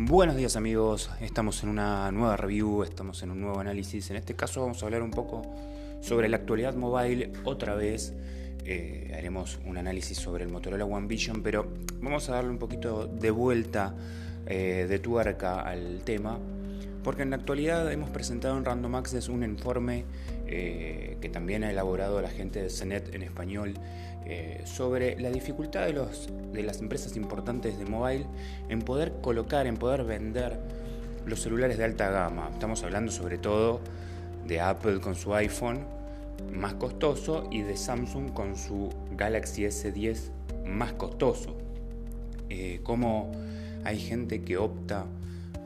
Buenos días amigos, estamos en una nueva review, estamos en un nuevo análisis. En este caso vamos a hablar un poco sobre la actualidad mobile otra vez. Eh, haremos un análisis sobre el Motorola One Vision, pero vamos a darle un poquito de vuelta eh, de tuerca al tema, porque en la actualidad hemos presentado en Random Access un informe eh, que también ha elaborado la gente de CENET en español eh, sobre la dificultad de, las empresas importantes de mobile en poder colocar, en poder vender los celulares de alta gama. Estamos hablando sobre todo de Apple con su iPhone más costoso y de Samsung con su Galaxy S10 más costoso. Eh, como hay gente que opta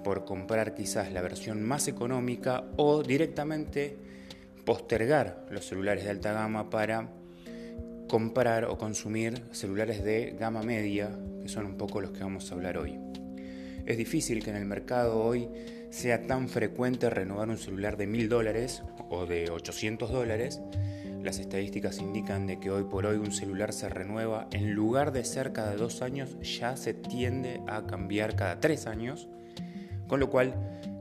por comprar quizás la versión más económica o directamente postergar los celulares de alta gama para comprar o consumir celulares de gama media, que son un poco los que vamos a hablar hoy. Es difícil que en el mercado hoy sea tan frecuente renovar un celular de 1000 dólares o de 800 dólares. Las estadísticas indican de que hoy por hoy un celular se renueva en lugar de ser cada dos años, ya se tiende a cambiar cada tres años, con lo cual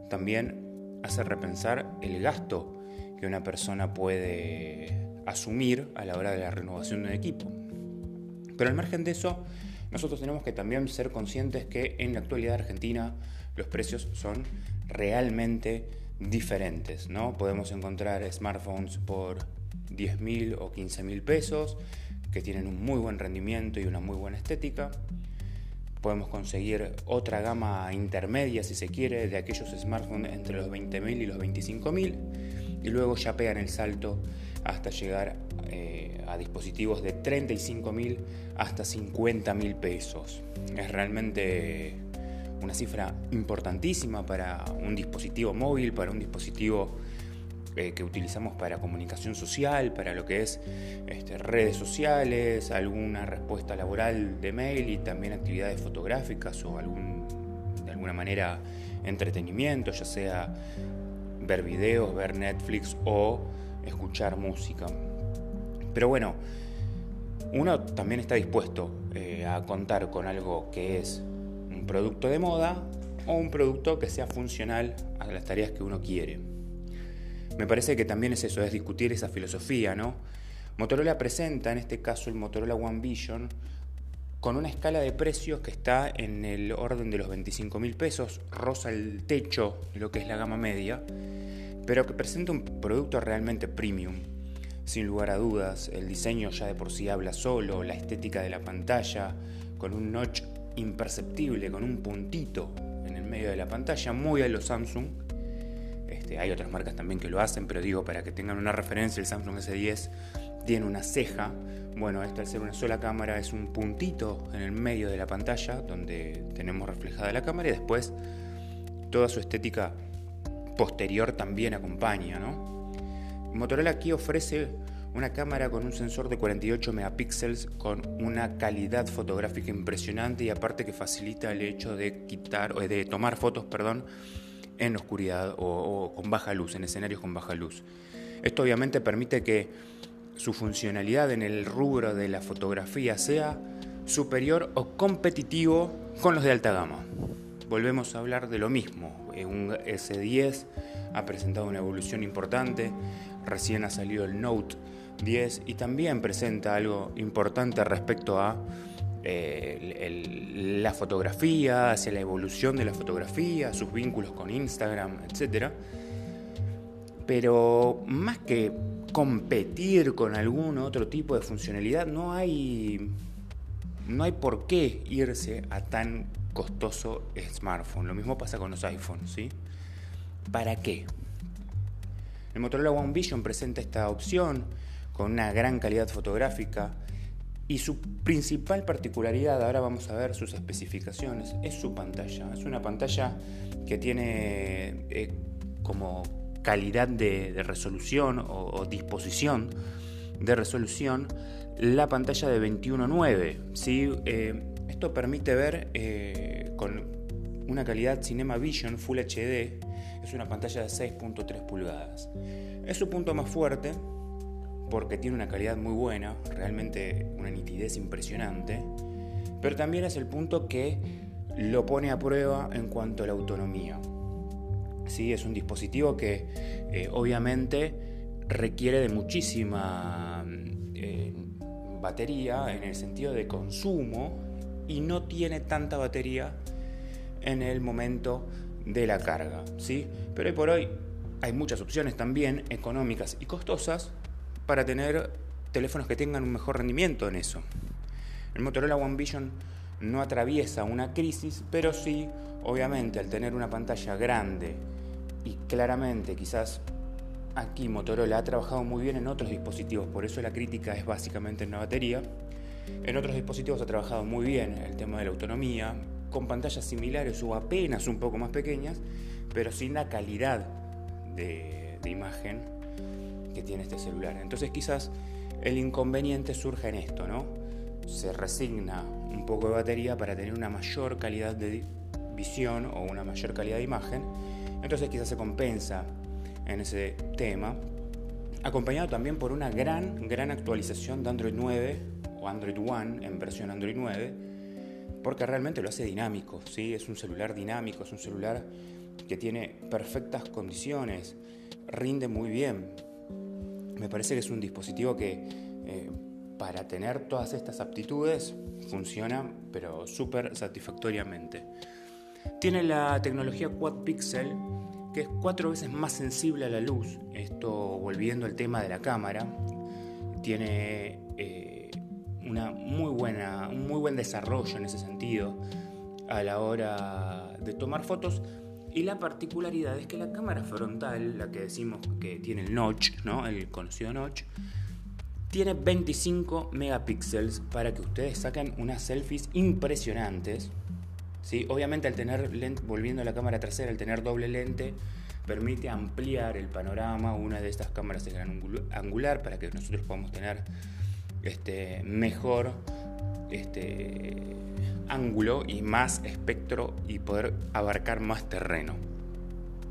también hace repensar el gasto que una persona puede asumir a la hora de la renovación de un equipo. Pero al margen de eso, nosotros tenemos que también ser conscientes que en la actualidad argentina los precios son realmente diferentes. ¿no? Podemos encontrar smartphones por 10.000 o 15.000 pesos que tienen un muy buen rendimiento y una muy buena estética. Podemos conseguir otra gama intermedia, si se quiere, de aquellos smartphones entre los 20.000 y los 25.000. Y luego ya pegan el salto hasta llegar eh, a dispositivos de 35 mil hasta 50 mil pesos. Es realmente una cifra importantísima para un dispositivo móvil, para un dispositivo eh, que utilizamos para comunicación social, para lo que es este, redes sociales, alguna respuesta laboral de mail y también actividades fotográficas o algún, de alguna manera entretenimiento, ya sea ver videos, ver Netflix o escuchar música. Pero bueno, uno también está dispuesto eh, a contar con algo que es un producto de moda o un producto que sea funcional a las tareas que uno quiere. Me parece que también es eso, es discutir esa filosofía, ¿no? Motorola presenta en este caso el Motorola One Vision con una escala de precios que está en el orden de los 25 mil pesos, rosa el techo de lo que es la gama media, pero que presenta un producto realmente premium. Sin lugar a dudas, el diseño ya de por sí habla solo, la estética de la pantalla, con un notch imperceptible, con un puntito en el medio de la pantalla, muy a los Samsung. Este, hay otras marcas también que lo hacen, pero digo, para que tengan una referencia, el Samsung S10 tiene una ceja. Bueno, esta al ser una sola cámara es un puntito en el medio de la pantalla donde tenemos reflejada la cámara y después toda su estética posterior también acompaña. ¿no? Motorola aquí ofrece una cámara con un sensor de 48 megapíxeles con una calidad fotográfica impresionante y aparte que facilita el hecho de quitar o de tomar fotos, perdón, en oscuridad o, con baja luz, en escenarios con baja luz. Esto obviamente permite que su funcionalidad en el rubro de la fotografía sea superior o competitivo con los de alta gama volvemos a hablar de lo mismo. Eh, un S10 ha presentado una evolución importante, recién ha salido el Note 10 y también presenta algo importante respecto a eh, la fotografía, hacia la evolución de la fotografía, sus vínculos con Instagram, etc. Pero más que competir con algún otro tipo de funcionalidad, no hay, no hay por qué irse a tan costoso smartphone. Lo mismo pasa con los iPhones, ¿sí? ¿Para qué? El Motorola One Vision presenta esta opción con una gran calidad fotográfica y su principal particularidad, ahora vamos a ver sus especificaciones, es su pantalla. Es una pantalla que tiene eh, como calidad de, resolución o, disposición de resolución la pantalla de 21.9. ¿sí? Eh, esto permite ver eh, con una calidad Cinema Vision Full HD, es una pantalla de 6.3 pulgadas. Es su punto más fuerte porque tiene una calidad muy buena, realmente una nitidez impresionante, pero también es el punto que lo pone a prueba en cuanto a la autonomía. ¿Sí? Es un dispositivo que eh, obviamente requiere de muchísima eh, batería en el sentido de consumo y no tiene tanta batería en el momento de la carga. ¿sí? Pero hoy por hoy hay muchas opciones también económicas y costosas para tener teléfonos que tengan un mejor rendimiento en eso. El Motorola One Vision no atraviesa una crisis, pero sí, obviamente, al tener una pantalla grande y claramente quizás aquí Motorola ha trabajado muy bien en otros dispositivos, por eso la crítica es básicamente en la batería. En otros dispositivos ha trabajado muy bien el tema de la autonomía, con pantallas similares o apenas un poco más pequeñas, pero sin la calidad de, de imagen que tiene este celular. Entonces quizás el inconveniente surge en esto, ¿no? Se resigna un poco de batería para tener una mayor calidad de visión o una mayor calidad de imagen. Entonces quizás se compensa en ese tema, acompañado también por una gran, gran actualización de Android 9 o Android One en versión Android 9, porque realmente lo hace dinámico, ¿sí? es un celular dinámico, es un celular que tiene perfectas condiciones, rinde muy bien, me parece que es un dispositivo que eh, para tener todas estas aptitudes funciona pero súper satisfactoriamente. Tiene la tecnología Quad Pixel que es cuatro veces más sensible a la luz. Esto volviendo al tema de la cámara. Tiene eh, una muy buena, un muy buen desarrollo en ese sentido a la hora de tomar fotos y la particularidad es que la cámara frontal, la que decimos que tiene el notch, ¿no? el conocido notch, tiene 25 megapíxeles para que ustedes saquen unas selfies impresionantes. ¿Sí? Obviamente al tener lente, volviendo a la cámara trasera, al tener doble lente, permite ampliar el panorama. Una de estas cámaras es gran angular para que nosotros podamos tener este, mejor este, ángulo y más espectro y poder abarcar más terreno.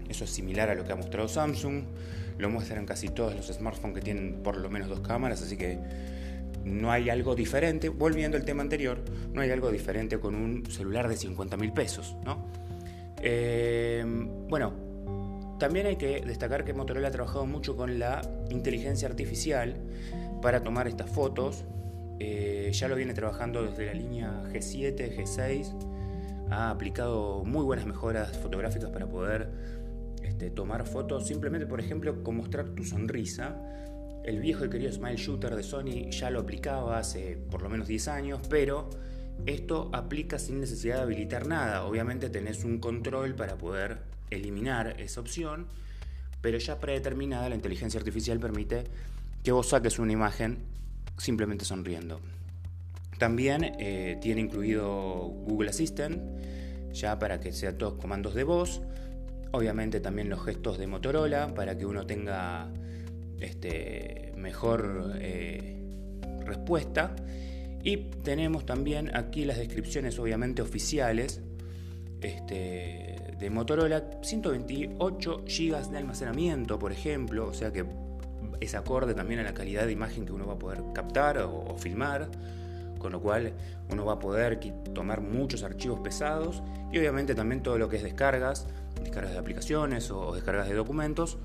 Eso es similar a lo que ha mostrado Samsung, lo muestran casi todos los smartphones que tienen por lo menos dos cámaras, así que no hay algo diferente, volviendo al tema anterior, no hay algo diferente con un celular de 50 mil pesos, ¿no? Eh, bueno, también hay que destacar que Motorola ha trabajado mucho con la inteligencia artificial para tomar estas fotos eh, ya lo viene trabajando desde la línea G7, G6. Ha aplicado muy buenas mejoras fotográficas para poder este, tomar fotos simplemente, por ejemplo, con mostrar tu sonrisa. El viejo y querido Smile Shooter de Sony ya lo aplicaba hace por lo menos 10 años, pero esto aplica sin necesidad de habilitar nada. Obviamente tenés un control para poder eliminar esa opción, pero ya predeterminada la inteligencia artificial permite que vos saques una imagen simplemente sonriendo. También eh, tiene incluido Google Assistant, ya para que sea todos comandos de voz. Obviamente también los gestos de Motorola para que uno tenga este, mejor eh, respuesta. Y tenemos también aquí las descripciones obviamente oficiales este, de Motorola. 128 GB de almacenamiento, por ejemplo, o sea que es acorde también a la calidad de imagen que uno va a poder captar o, filmar, con lo cual uno va a poder tomar muchos archivos pesados y obviamente también todo lo que es descargas, descargas de aplicaciones o descargas de documentos,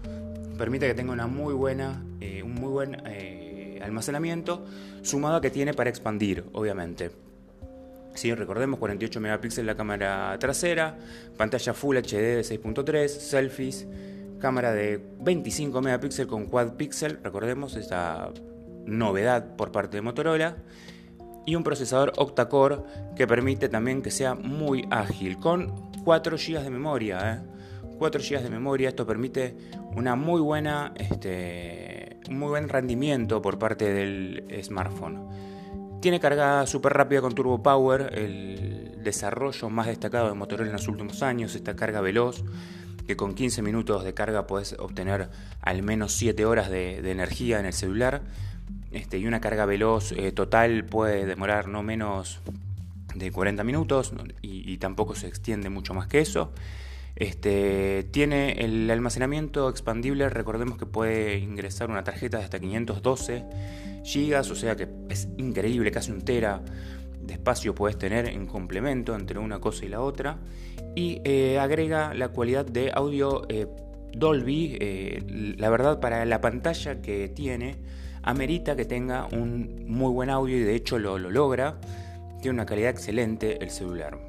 permite que tenga una muy buena, eh, un muy buen eh, almacenamiento, sumado a que tiene para expandir, obviamente. Sí, recordemos 48 megapíxeles la cámara trasera, pantalla Full HD de 6.3, selfies, cámara de 25 megapíxeles con quad pixel, recordemos esta novedad por parte de Motorola, y un procesador octa-core que permite también que sea muy ágil, con 4 GB de memoria. 4 ¿eh? GB de memoria, esto permite una muy buena, este, un muy buen rendimiento por parte del smartphone. Tiene carga súper rápida con Turbo Power, el desarrollo más destacado de Motorola en los últimos años, esta carga veloz que con 15 minutos de carga puedes obtener al menos 7 horas de, energía en el celular. Este, y una carga veloz eh, total puede demorar no menos de 40 minutos y, tampoco se extiende mucho más que eso. Este, tiene el almacenamiento expandible, recordemos que puede ingresar una tarjeta de hasta 512 GB, o sea que es increíble, casi un tera de espacio puedes tener en complemento entre una cosa y la otra. Y eh, agrega la cualidad de audio eh, Dolby. Eh, la verdad, para la pantalla que tiene, amerita que tenga un muy buen audio y de hecho lo, lo logra. Tiene una calidad excelente el celular.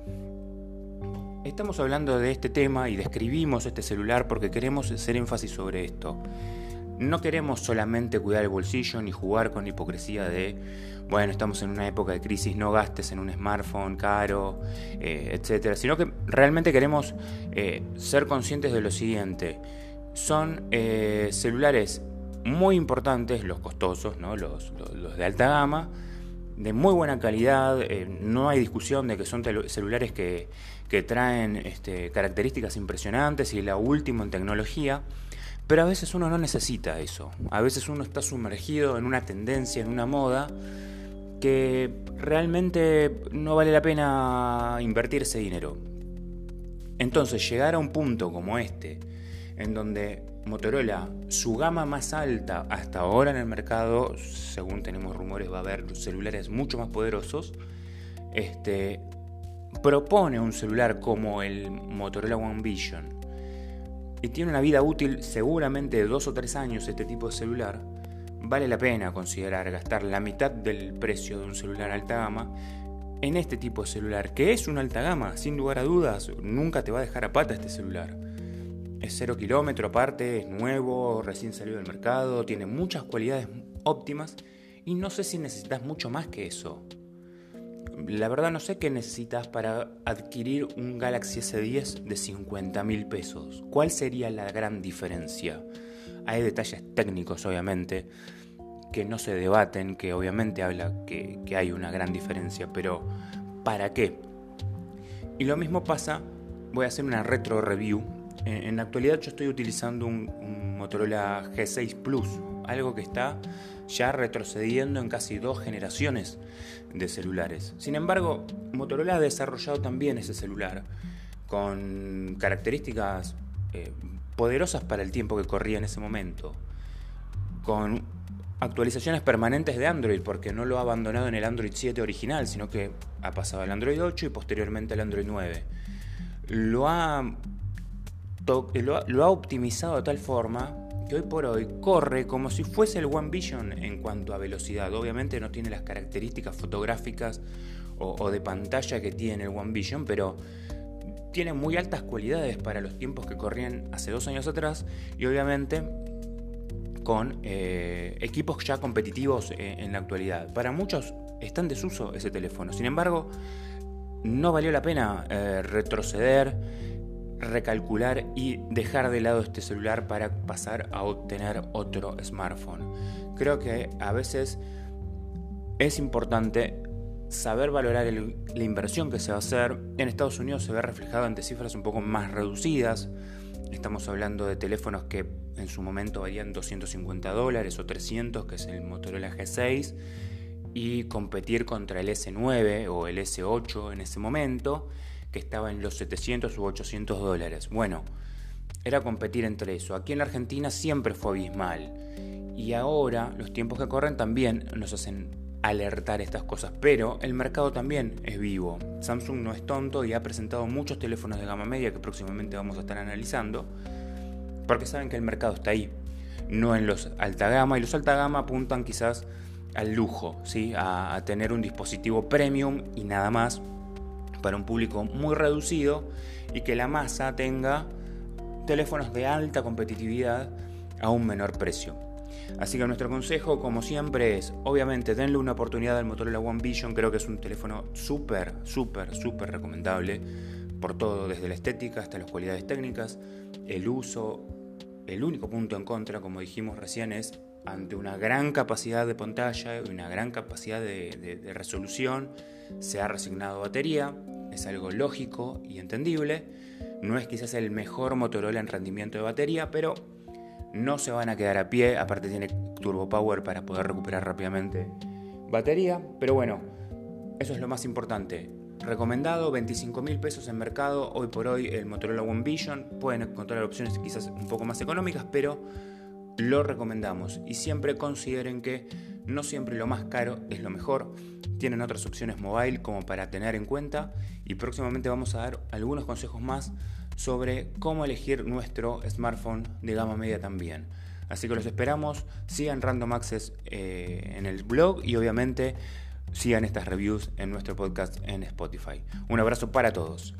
Estamos hablando de este tema y describimos este celular porque queremos hacer énfasis sobre esto. No queremos solamente cuidar el bolsillo ni jugar con la hipocresía de, bueno, estamos en una época de crisis, no gastes en un smartphone caro, eh, etcétera, sino que realmente queremos eh, ser conscientes de lo siguiente. Son eh, celulares muy importantes, los costosos, ¿no? los, de alta gama, de muy buena calidad, no hay discusión de que son celulares que, traen este, características impresionantes y la última en tecnología. Pero a veces uno no necesita eso. A veces uno está sumergido en una tendencia, en una moda, que realmente no vale la pena invertir ese dinero. Entonces llegar a un punto como este, en donde Motorola, su gama más alta hasta ahora en el mercado, según tenemos rumores, va a haber celulares mucho más poderosos, este, propone un celular como el Motorola One Vision, y tiene una vida útil seguramente de dos o tres años este tipo de celular, vale la pena considerar gastar la mitad del precio de un celular alta gama en este tipo de celular, que es una alta gama, sin lugar a dudas, nunca te va a dejar a pata este celular. Es cero kilómetro aparte, es nuevo, recién salido del mercado, tiene muchas cualidades óptimas y no sé si necesitas mucho más que eso la verdad no sé qué necesitas para adquirir un Galaxy S10 de 50 mil pesos. ¿Cuál sería la gran diferencia? Hay detalles técnicos, obviamente, que no se debaten, que obviamente habla que, hay una gran diferencia, pero ¿para qué? Y lo mismo pasa, voy a hacer una retro review. En, la actualidad yo estoy utilizando un, un Motorola G6 Plus, algo que está ya retrocediendo en casi dos generaciones de celulares. Sin embargo, Motorola ha desarrollado también ese celular con características eh, poderosas para el tiempo que corría en ese momento, con actualizaciones permanentes de Android, porque no lo ha abandonado en el Android 7 original, sino que ha pasado al Android 8 y posteriormente al Android 9. Lo ha, lo ha optimizado de tal forma que hoy por hoy corre como si fuese el One Vision en cuanto a velocidad. Obviamente no tiene las características fotográficas o, de pantalla que tiene el One Vision, pero tiene muy altas cualidades para los tiempos que corrían hace dos años atrás y obviamente con eh, equipos ya competitivos eh, en la actualidad. Para muchos está en desuso ese teléfono, sin embargo no valió la pena eh, retroceder recalcular y dejar de lado este celular para pasar a obtener otro smartphone. Creo que a veces es importante saber valorar la inversión que se va a hacer. En Estados Unidos se ve reflejado ante cifras un poco más reducidas. Estamos hablando de teléfonos que en su momento valían 250 dólares o 300, que es el Motorola G6, y competir contra el S9 o el S8 en ese momento que estaba en los 700 u 800 dólares. Bueno, era competir entre eso. Aquí en la Argentina siempre fue abismal. Y ahora los tiempos que corren también nos hacen alertar estas cosas, pero el mercado también es vivo. Samsung no es tonto y ha presentado muchos teléfonos de gama media que próximamente vamos a estar analizando, porque saben que el mercado está ahí, no en los alta gama, y los alta gama apuntan quizás al lujo, ¿sí? a, a tener un dispositivo premium y nada más, para un público muy reducido y que la masa tenga teléfonos de alta competitividad a un menor precio. Así que nuestro consejo, como siempre, es obviamente denle una oportunidad al Motorola One Vision. Creo que es un teléfono súper, súper, súper recomendable por todo, desde la estética hasta las cualidades técnicas, el uso. El único punto en contra, como dijimos recién, es ante una gran capacidad de pantalla y una gran capacidad de, de resolución, se ha resignado batería es algo lógico y entendible. No es quizás el mejor Motorola en rendimiento de batería, pero no se van a quedar a pie. Aparte tiene turbo power para poder recuperar rápidamente batería. Pero bueno, eso es lo más importante. Recomendado, 25 mil pesos en mercado. Hoy por hoy el Motorola One Vision. Pueden encontrar opciones quizás un poco más económicas, pero lo recomendamos y siempre consideren que no siempre lo más caro es lo mejor. Tienen otras opciones mobile como para tener en cuenta y próximamente vamos a dar algunos consejos más sobre cómo elegir nuestro smartphone de gama media también. Así que los esperamos, sigan Random Access eh, en el blog y obviamente sigan estas reviews en nuestro podcast en Spotify. Un abrazo para todos.